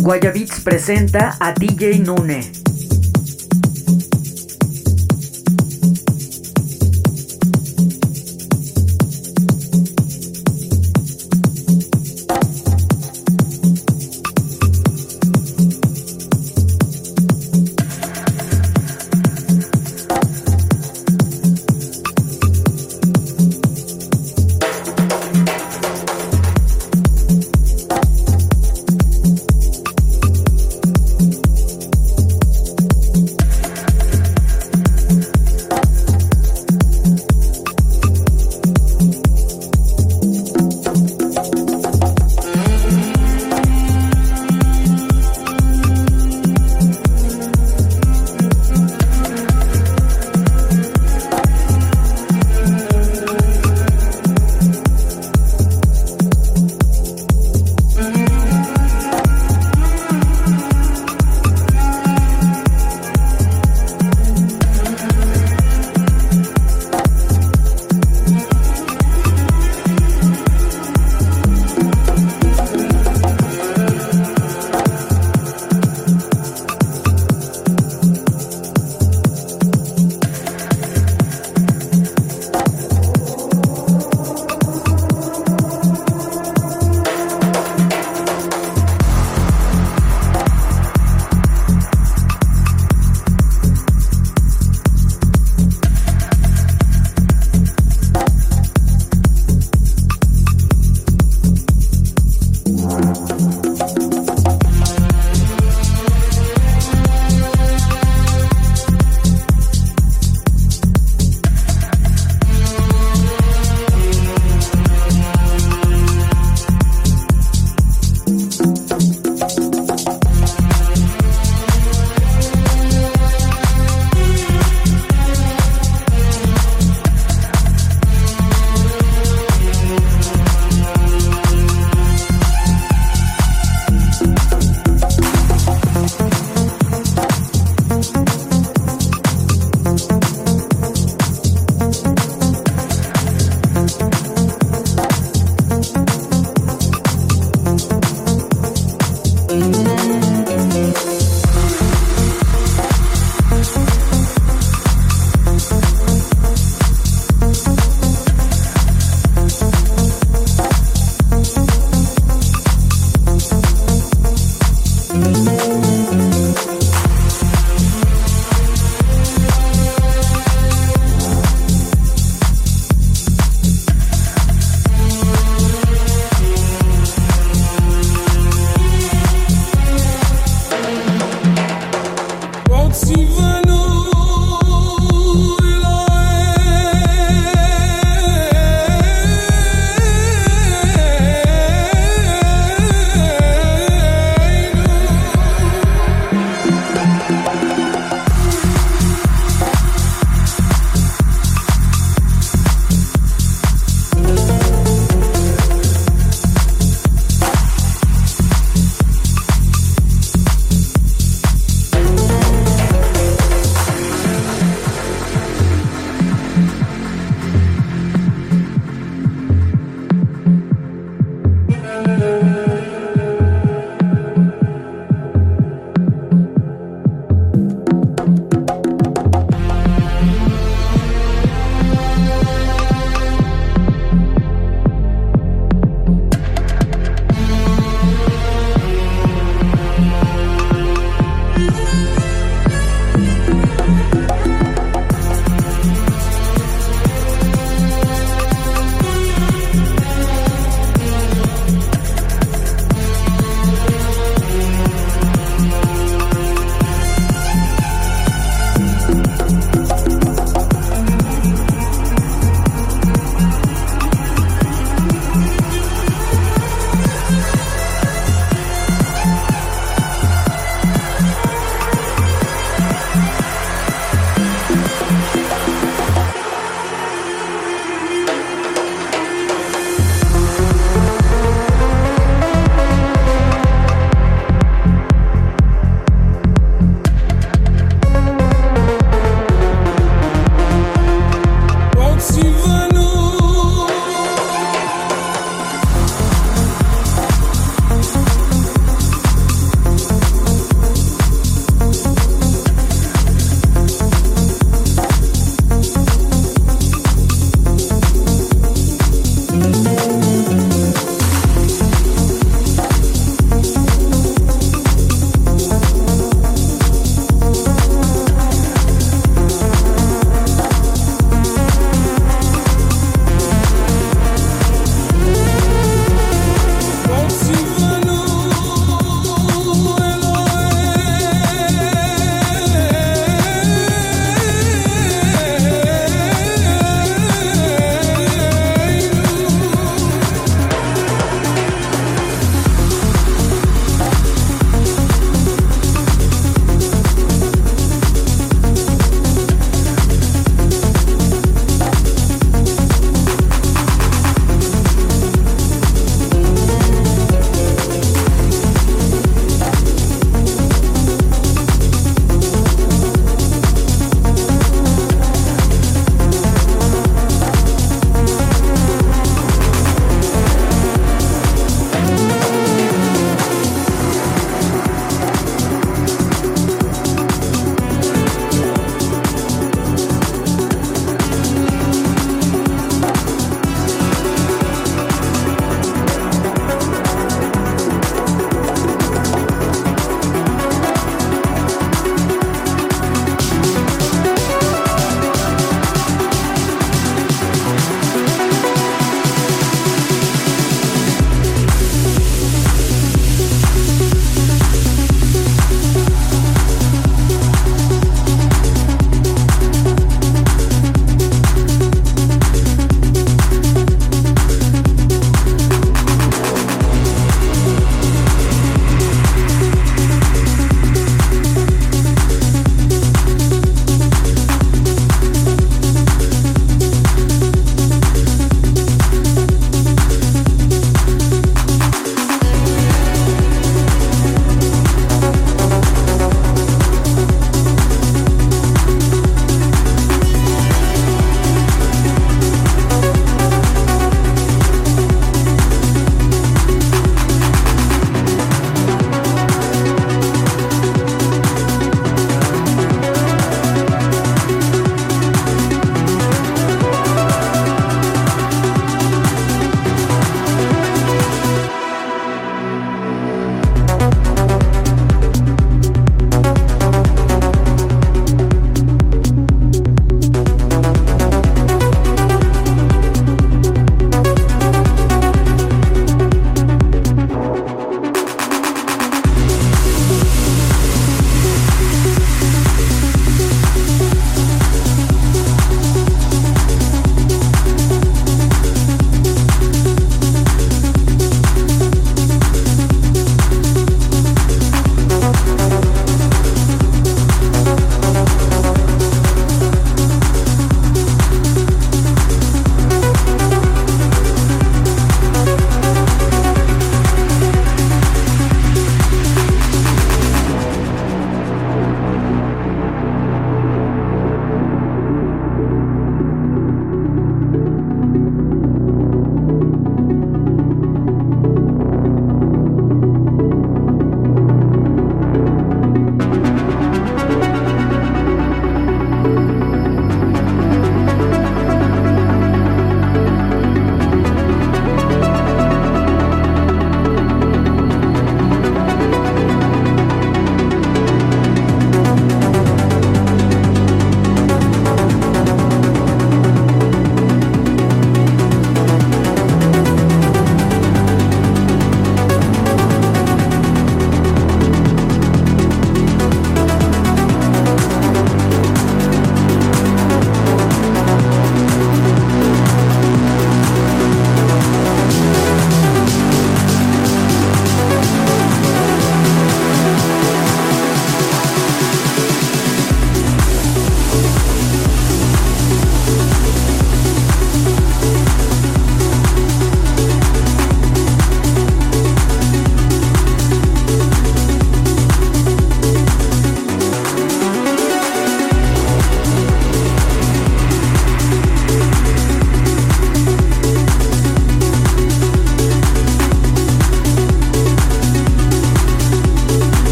Guayabits presenta a DJ Nune.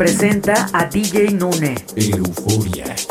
Presenta a DJ Nune. Euforia.